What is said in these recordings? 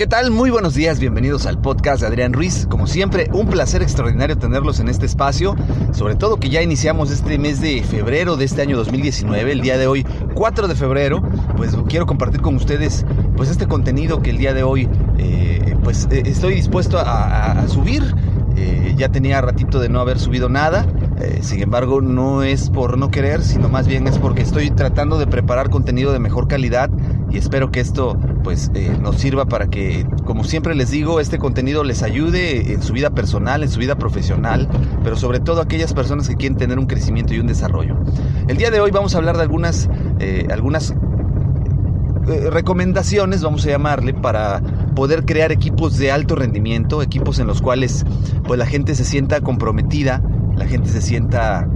¿Qué tal? Muy buenos días, bienvenidos al podcast de Adrián Ruiz. Como siempre, un placer extraordinario tenerlos en este espacio, sobre todo que ya iniciamos este mes de febrero de este año 2019, el día de hoy, 4 de febrero, pues quiero compartir con ustedes pues este contenido que el día de hoy eh, pues eh, estoy dispuesto a, subir. Eh, ya tenía ratito de no haber subido nada. sin embargo, no es por no querer, sino más bien es porque estoy tratando de preparar contenido de mejor calidad y espero que esto pues eh, nos sirva para que, como siempre les digo, este contenido les ayude en su vida personal, en su vida profesional, pero sobre todo aquellas personas que quieren tener un crecimiento y un desarrollo. El día de hoy vamos a hablar de algunas, eh, algunas eh, recomendaciones, vamos a llamarle, para poder crear equipos de alto rendimiento, equipos en los cuales pues la gente se sienta comprometida, la gente se sienta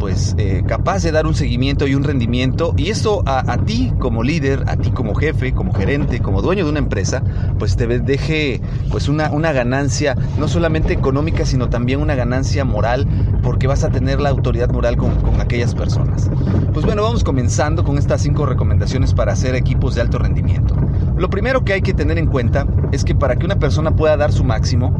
pues eh, capaz de dar un seguimiento y un rendimiento y eso a, ti como líder, a ti como jefe, como gerente, como dueño de una empresa, pues te deje pues una, una ganancia no solamente económica sino también una ganancia moral porque vas a tener la autoridad moral con, con aquellas personas. Pues bueno, vamos comenzando con estas cinco recomendaciones para hacer equipos de alto rendimiento. Lo primero que hay que tener en cuenta es que para que una persona pueda dar su máximo,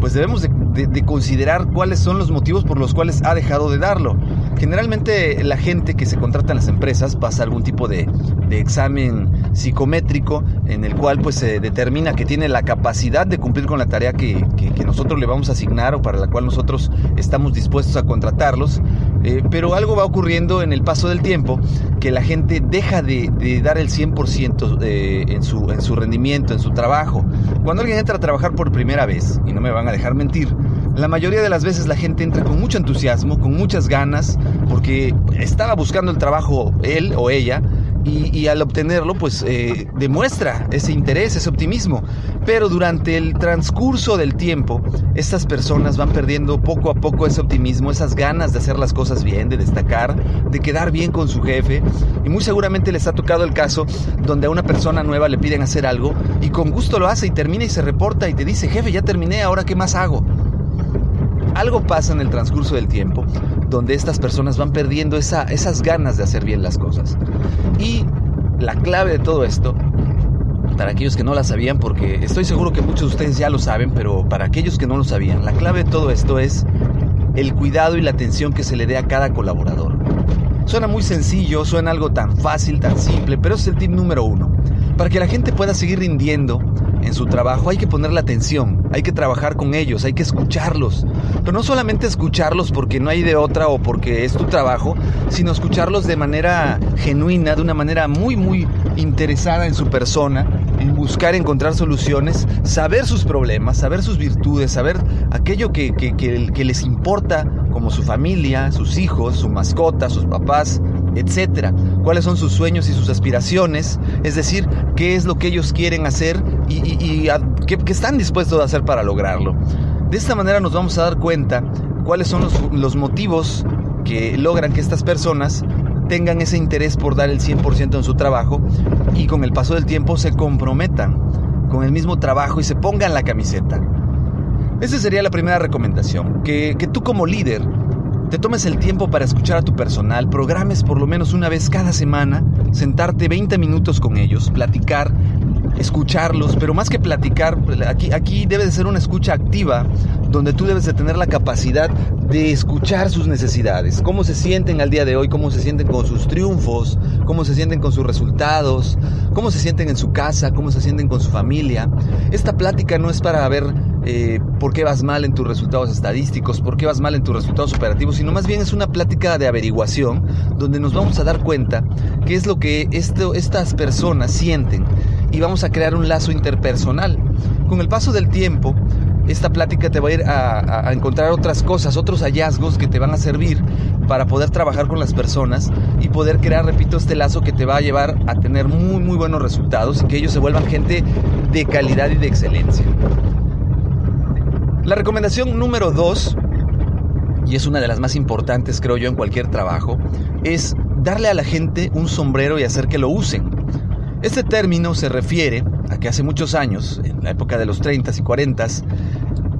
pues debemos de, considerar cuáles son los motivos por los cuales ha dejado de darlo. Generalmente la gente que se contrata en las empresas pasa algún tipo de, examen psicométrico en el cual pues se determina que tiene la capacidad de cumplir con la tarea que, nosotros le vamos a asignar o para la cual nosotros estamos dispuestos a contratarlos. Eh, pero algo va ocurriendo en el paso del tiempo que la gente deja de, dar el 100% eh, en, su, en su rendimiento, en su trabajo. Cuando alguien entra a trabajar por primera vez, y no me van a dejar mentir, la mayoría de las veces la gente entra con mucho entusiasmo, con muchas ganas, porque estaba buscando el trabajo él o ella, y, al obtenerlo pues eh, demuestra ese interés, ese optimismo. Pero durante el transcurso del tiempo, estas personas van perdiendo poco a poco ese optimismo, esas ganas de hacer las cosas bien, de destacar, de quedar bien con su jefe. Y muy seguramente les ha tocado el caso donde a una persona nueva le piden hacer algo y con gusto lo hace y termina y se reporta y te dice, jefe, ya terminé, ahora qué más hago. Algo pasa en el transcurso del tiempo donde estas personas van perdiendo esa, esas ganas de hacer bien las cosas. Y la clave de todo esto, para aquellos que no la sabían, porque estoy seguro que muchos de ustedes ya lo saben, pero para aquellos que no lo sabían, la clave de todo esto es el cuidado y la atención que se le dé a cada colaborador. Suena muy sencillo, suena algo tan fácil, tan simple, pero es el tip número uno. Para que la gente pueda seguir rindiendo, en su trabajo hay que ponerle atención, hay que trabajar con ellos, hay que escucharlos. Pero no solamente escucharlos porque no hay de otra o porque es tu trabajo, sino escucharlos de manera genuina, de una manera muy, muy interesada en su persona, en buscar encontrar soluciones, saber sus problemas, saber sus virtudes, saber aquello que, que les importa como su familia, sus hijos, su mascota, sus papás, etcétera. Cuáles son sus sueños y sus aspiraciones, es decir, qué es lo que ellos quieren hacer y, qué, están dispuestos a hacer para lograrlo. De esta manera nos vamos a dar cuenta cuáles son los, motivos que logran que estas personas tengan ese interés por dar el 100% en su trabajo y con el paso del tiempo se comprometan con el mismo trabajo y se pongan la camiseta. Esa sería la primera recomendación, que, que tú como líder te tomes el tiempo para escuchar a tu personal, programes por lo menos una vez cada semana, sentarte 20 minutos con ellos, platicar, escucharlos, pero más que platicar, aquí, aquí debe de ser una escucha activa, donde tú debes de tener la capacidad de escuchar sus necesidades, cómo se sienten al día de hoy, cómo se sienten con sus triunfos, cómo se sienten con sus resultados, cómo se sienten en su casa, cómo se sienten con su familia. Esta plática no es para ver eh, por qué vas mal en tus resultados estadísticos, por qué vas mal en tus resultados operativos, sino más bien es una plática de averiguación donde nos vamos a dar cuenta qué es lo que estas personas sienten y vamos a crear un lazo interpersonal. Con el paso del tiempo, esta plática te va a ir a, encontrar otras cosas, otros hallazgos que te van a servir para poder trabajar con las personas y poder crear, repito, este lazo que te va a llevar a tener muy, muy buenos resultados y que ellos se vuelvan gente de calidad y de excelencia. La recomendación número dos, y es una de las más importantes creo yo en cualquier trabajo, es darle a la gente un sombrero y hacer que lo usen. Este término se refiere a que hace muchos años, en la época de los 30 y 40,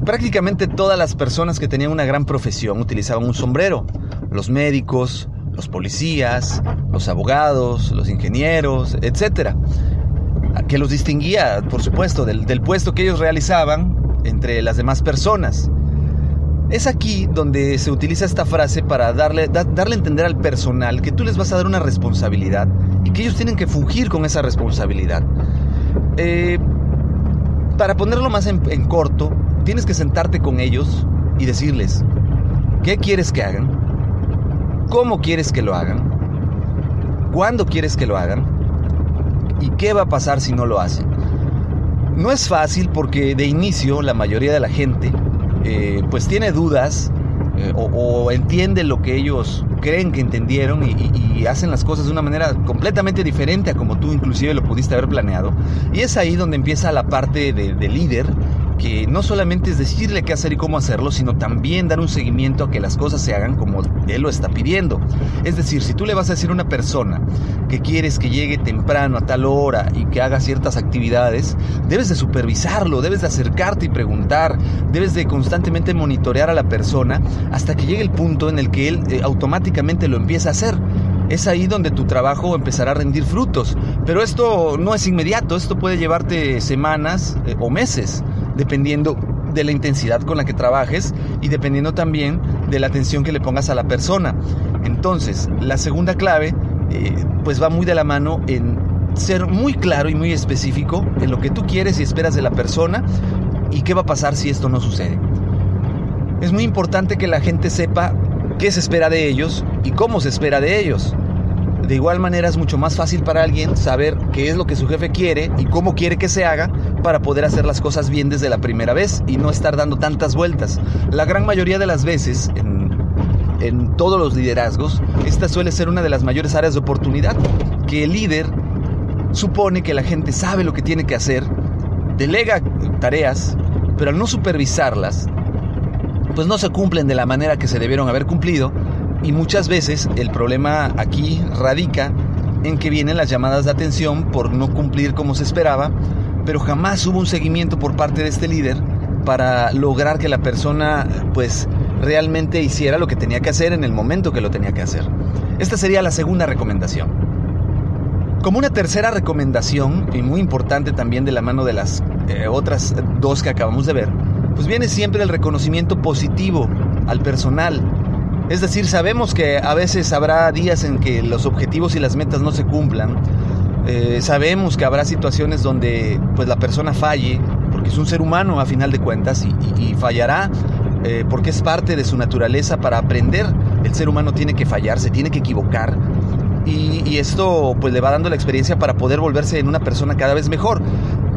prácticamente todas las personas que tenían una gran profesión utilizaban un sombrero. Los médicos, los policías, los abogados, los ingenieros, etc. que los distinguía, por supuesto, del, del puesto que ellos realizaban entre las demás personas. Es aquí donde se utiliza esta frase para darle, darle a entender al personal que tú les vas a dar una responsabilidad y que ellos tienen que fungir con esa responsabilidad. Eh, para ponerlo más en, en corto, tienes que sentarte con ellos y decirles, ¿qué quieres que hagan? ¿Cómo quieres que lo hagan? ¿Cuándo quieres que lo hagan? ¿Y qué va a pasar si no lo hacen? No es fácil porque de inicio la mayoría de la gente eh, pues tiene dudas eh, o, entiende lo que ellos creen que entendieron y, hacen las cosas de una manera completamente diferente a como tú inclusive lo pudiste haber planeado. Y es ahí donde empieza la parte de líder que no solamente es decirle qué hacer y cómo hacerlo, sino también dar un seguimiento a que las cosas se hagan como él lo está pidiendo. Es decir, si tú le vas a decir a una persona que quieres que llegue temprano a tal hora y que haga ciertas actividades, debes de supervisarlo, debes de acercarte y preguntar, debes de constantemente monitorear a la persona hasta que llegue el punto en el que él eh, automáticamente lo empieza a hacer es ahí donde tu trabajo empezará a rendir frutos. Pero esto no es inmediato, esto puede llevarte semanas eh, o meses dependiendo de la intensidad con la que trabajes y dependiendo también de la atención que le pongas a la persona. Entonces, la segunda clave eh, pues va muy de la mano en ser muy claro y muy específico en lo que tú quieres y esperas de la persona y qué va a pasar si esto no sucede. Es muy importante que la gente sepa qué se espera de ellos y cómo se espera de ellos. De igual manera es mucho más fácil para alguien saber qué es lo que su jefe quiere y cómo quiere que se haga para poder hacer las cosas bien desde la primera vez y no estar dando tantas vueltas. La gran mayoría de las veces en, todos los liderazgos, esta suele ser una de las mayores áreas de oportunidad, que el líder supone que la gente sabe lo que tiene que hacer, delega tareas, pero al no supervisarlas, pues no se cumplen de la manera que se debieron haber cumplido y muchas veces el problema aquí radica en que vienen las llamadas de atención por no cumplir como se esperaba, pero jamás hubo un seguimiento por parte de este líder para lograr que la persona pues realmente hiciera lo que tenía que hacer en el momento que lo tenía que hacer. Esta sería la segunda recomendación. Como una tercera recomendación, y muy importante también de la mano de las eh, otras dos que acabamos de ver, pues viene siempre el reconocimiento positivo al personal, es decir, sabemos que a veces habrá días en que los objetivos y las metas no se cumplan. Eh, sabemos que habrá situaciones donde pues la persona falle, porque es un ser humano a final de cuentas y, fallará eh, porque es parte de su naturaleza para aprender. El ser humano tiene que fallar, se tiene que equivocar y, y, esto pues le va dando la experiencia para poder volverse en una persona cada vez mejor.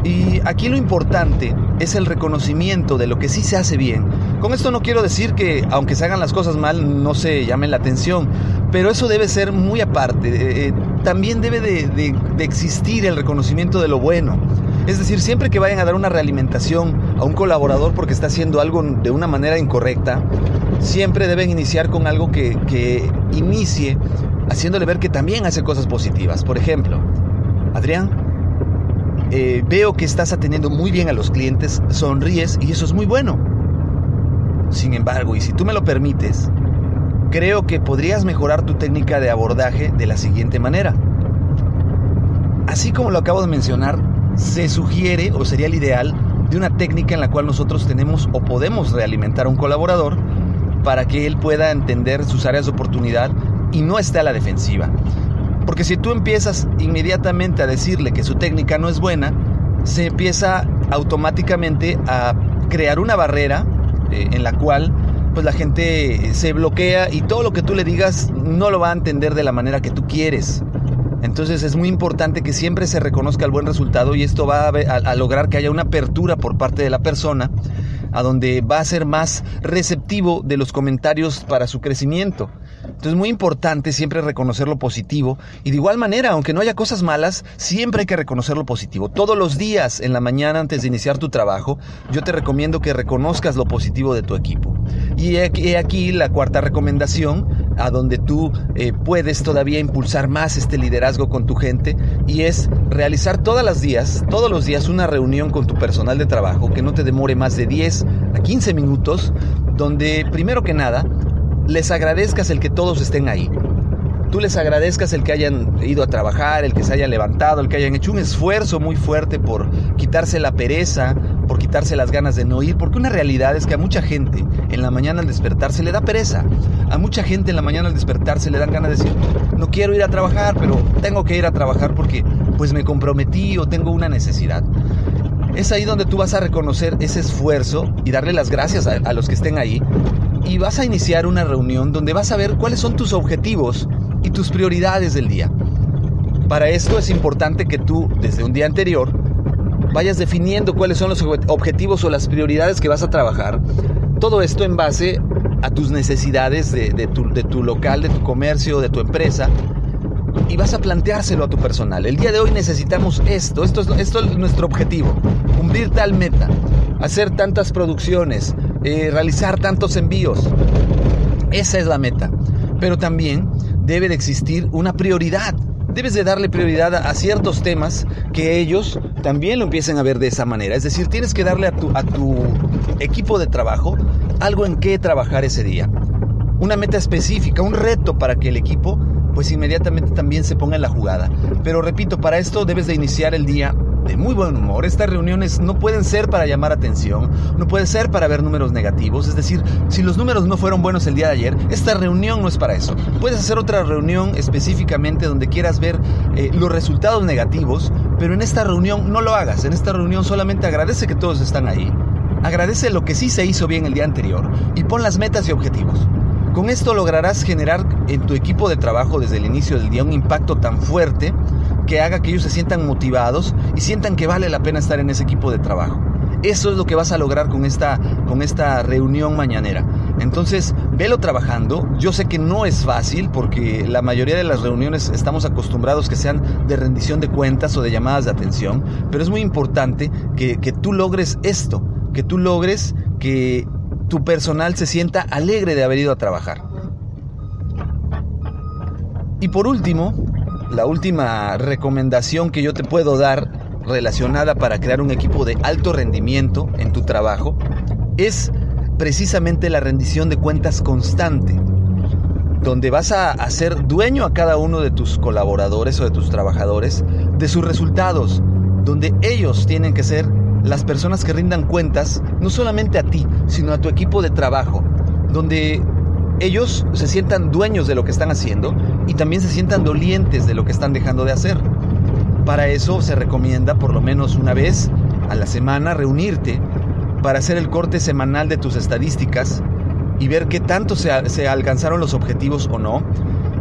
Y aquí lo importante es el reconocimiento de lo que sí se hace bien. Con esto no quiero decir que aunque se hagan las cosas mal no se llamen la atención, pero eso debe ser muy aparte. Eh, eh, también debe de, existir el reconocimiento de lo bueno. Es decir, siempre que vayan a dar una realimentación a un colaborador porque está haciendo algo de una manera incorrecta, siempre deben iniciar con algo que, que inicie haciéndole ver que también hace cosas positivas. Por ejemplo, Adrián, eh, veo que estás atendiendo muy bien a los clientes, sonríes y eso es muy bueno. Sin embargo, y si tú me lo permites, creo que podrías mejorar tu técnica de abordaje de la siguiente manera. Así como lo acabo de mencionar, se sugiere o sería el ideal de una técnica en la cual nosotros tenemos o podemos realimentar a un colaborador para que él pueda entender sus áreas de oportunidad y no esté a la defensiva. Porque si tú empiezas inmediatamente a decirle que su técnica no es buena, se empieza automáticamente a crear una barrera eh, en la cual pues la gente se bloquea y todo lo que tú le digas no lo va a entender de la manera que tú quieres. Entonces es muy importante que siempre se reconozca el buen resultado y esto va a, lograr que haya una apertura por parte de la persona a donde va a ser más receptivo de los comentarios para su crecimiento. Entonces es muy importante siempre reconocer lo positivo y de igual manera, aunque no haya cosas malas, siempre hay que reconocer lo positivo. Todos los días en la mañana antes de iniciar tu trabajo, yo te recomiendo que reconozcas lo positivo de tu equipo. Y he aquí la cuarta recomendación, a donde tú eh, puedes todavía impulsar más este liderazgo con tu gente y es realizar todos los días, todos los días una reunión con tu personal de trabajo que no te demore más de 10 a 15 minutos, donde primero que nada les agradezcas el que todos estén ahí. tú les agradezcas el que hayan ido a trabajar, el que se hayan levantado, el que hayan hecho un esfuerzo muy fuerte por quitarse la pereza, por quitarse las ganas de no ir, porque una realidad es que a mucha gente en la mañana al despertarse le da pereza. A mucha gente en la mañana al despertarse le dan ganas de decir, no quiero ir a trabajar, pero tengo que ir a trabajar porque pues me comprometí o tengo una necesidad. Es ahí donde tú vas a reconocer ese esfuerzo y darle las gracias a, a los que estén ahí y vas a iniciar una reunión donde vas a ver cuáles son tus objetivos y tus prioridades del día. Para esto es importante que tú desde un día anterior vayas definiendo cuáles son los objetivos o las prioridades que vas a trabajar. Todo esto en base a tus necesidades de, tu, local, de tu comercio, de tu empresa. Y vas a planteárselo a tu personal. El día de hoy necesitamos esto, esto es, esto es nuestro objetivo, cumplir tal meta, hacer tantas producciones, eh, realizar tantos envíos. Esa es la meta. Pero también debe de existir una prioridad debes de darle prioridad a, ciertos temas que ellos también lo empiecen a ver de esa manera. Es decir, tienes que darle a tu, a tu equipo de trabajo algo en qué trabajar ese día. Una meta específica, un reto para que el equipo pues inmediatamente también se ponga en la jugada. Pero repito, para esto debes de iniciar el día de muy buen humor. Estas reuniones no pueden ser para llamar atención, no pueden ser para ver números negativos. Es decir, si los números no fueron buenos el día de ayer, esta reunión no es para eso. Puedes hacer otra reunión específicamente donde quieras ver eh, los resultados negativos, pero en esta reunión no lo hagas. En esta reunión solamente agradece que todos están ahí. Agradece lo que sí se hizo bien el día anterior y pon las metas y objetivos. Con esto lograrás generar en tu equipo de trabajo desde el inicio del día un impacto tan fuerte que haga que ellos se sientan motivados y sientan que vale la pena estar en ese equipo de trabajo. Eso es lo que vas a lograr con esta, con esta reunión mañanera. Entonces, velo trabajando. Yo sé que no es fácil porque la mayoría de las reuniones estamos acostumbrados que sean de rendición de cuentas o de llamadas de atención, pero es muy importante que, que tú logres esto, que tú logres que tu personal se sienta alegre de haber ido a trabajar. Y por último, la última recomendación que yo te puedo dar relacionada para crear un equipo de alto rendimiento en tu trabajo es precisamente la rendición de cuentas constante, donde vas a hacer dueño a cada uno de tus colaboradores o de tus trabajadores de sus resultados, donde ellos tienen que ser las personas que rindan cuentas no solamente a ti, sino a tu equipo de trabajo, donde ellos se sientan dueños de lo que están haciendo y también se sientan dolientes de lo que están dejando de hacer. Para eso se recomienda por lo menos una vez a la semana reunirte para hacer el corte semanal de tus estadísticas y ver qué tanto se, alcanzaron los objetivos o no,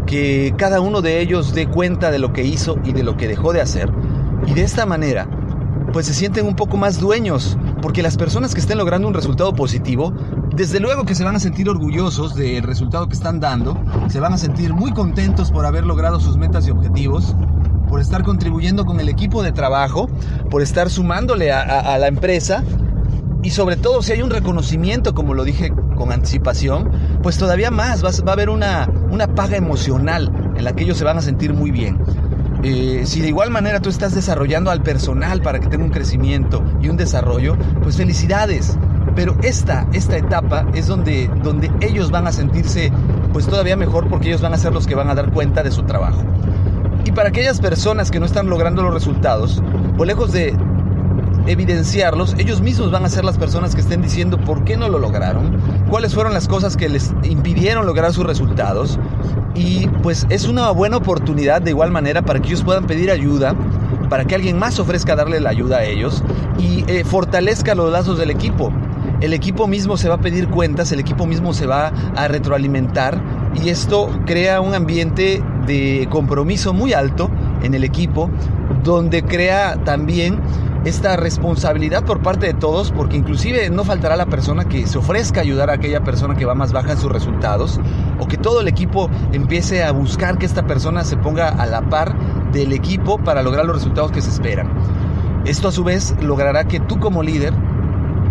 que cada uno de ellos dé cuenta de lo que hizo y de lo que dejó de hacer, y de esta manera, pues se sienten un poco más dueños, porque las personas que estén logrando un resultado positivo desde luego que se van a sentir orgullosos del resultado que están dando, se van a sentir muy contentos por haber logrado sus metas y objetivos, por estar contribuyendo con el equipo de trabajo, por estar sumándole a, la empresa y sobre todo si hay un reconocimiento, como lo dije con anticipación, pues todavía más, va, a haber una, una paga emocional en la que ellos se van a sentir muy bien. Eh, si de igual manera tú estás desarrollando al personal para que tenga un crecimiento y un desarrollo, pues felicidades. Pero esta, esta etapa es donde, donde ellos van a sentirse pues todavía mejor porque ellos van a ser los que van a dar cuenta de su trabajo. Y para aquellas personas que no están logrando los resultados, pues lejos de evidenciarlos, ellos mismos van a ser las personas que estén diciendo por qué no lo lograron, cuáles fueron las cosas que les impidieron lograr sus resultados. Y pues es una buena oportunidad de igual manera para que ellos puedan pedir ayuda, para que alguien más ofrezca darle la ayuda a ellos y eh, fortalezca los lazos del equipo el equipo mismo se va a pedir cuentas, el equipo mismo se va a retroalimentar y esto crea un ambiente de compromiso muy alto en el equipo, donde crea también esta responsabilidad por parte de todos, porque inclusive no faltará la persona que se ofrezca a ayudar a aquella persona que va más baja en sus resultados, o que todo el equipo empiece a buscar que esta persona se ponga a la par del equipo para lograr los resultados que se esperan. Esto a su vez logrará que tú como líder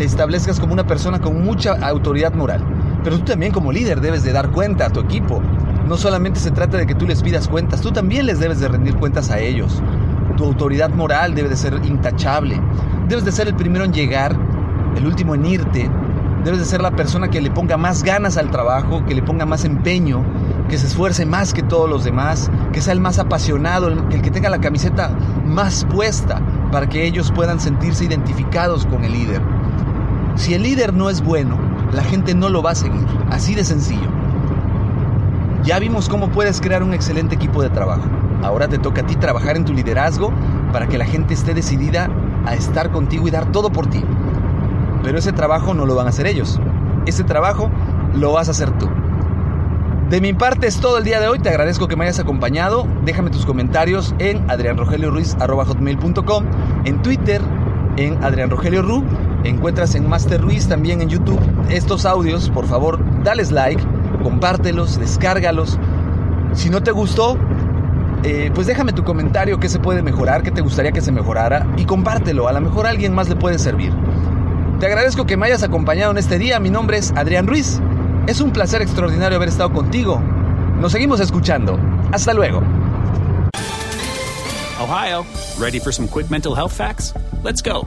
te establezcas como una persona con mucha autoridad moral. Pero tú también como líder debes de dar cuenta a tu equipo. No solamente se trata de que tú les pidas cuentas, tú también les debes de rendir cuentas a ellos. Tu autoridad moral debe de ser intachable. Debes de ser el primero en llegar, el último en irte. Debes de ser la persona que le ponga más ganas al trabajo, que le ponga más empeño, que se esfuerce más que todos los demás, que sea el más apasionado, el, que tenga la camiseta más puesta para que ellos puedan sentirse identificados con el líder. Si el líder no es bueno, la gente no lo va a seguir, así de sencillo. Ya vimos cómo puedes crear un excelente equipo de trabajo. Ahora te toca a ti trabajar en tu liderazgo para que la gente esté decidida a estar contigo y dar todo por ti. Pero ese trabajo no lo van a hacer ellos. Ese trabajo lo vas a hacer tú. De mi parte es todo el día de hoy. Te agradezco que me hayas acompañado. Déjame tus comentarios en adrianrogelioruiz.com, en Twitter, en Adrián Rogelio Ru. Encuentras en Master Ruiz también en YouTube estos audios. Por favor, dales like, compártelos, descárgalos. Si no te gustó, eh, pues déjame tu comentario, qué se puede mejorar, qué te gustaría que se mejorara y compártelo. A lo mejor a alguien más le puede servir. Te agradezco que me hayas acompañado en este día. Mi nombre es Adrián Ruiz. Es un placer extraordinario haber estado contigo. Nos seguimos escuchando. Hasta luego. Ohio, ready for some quick mental health facts? Let's go.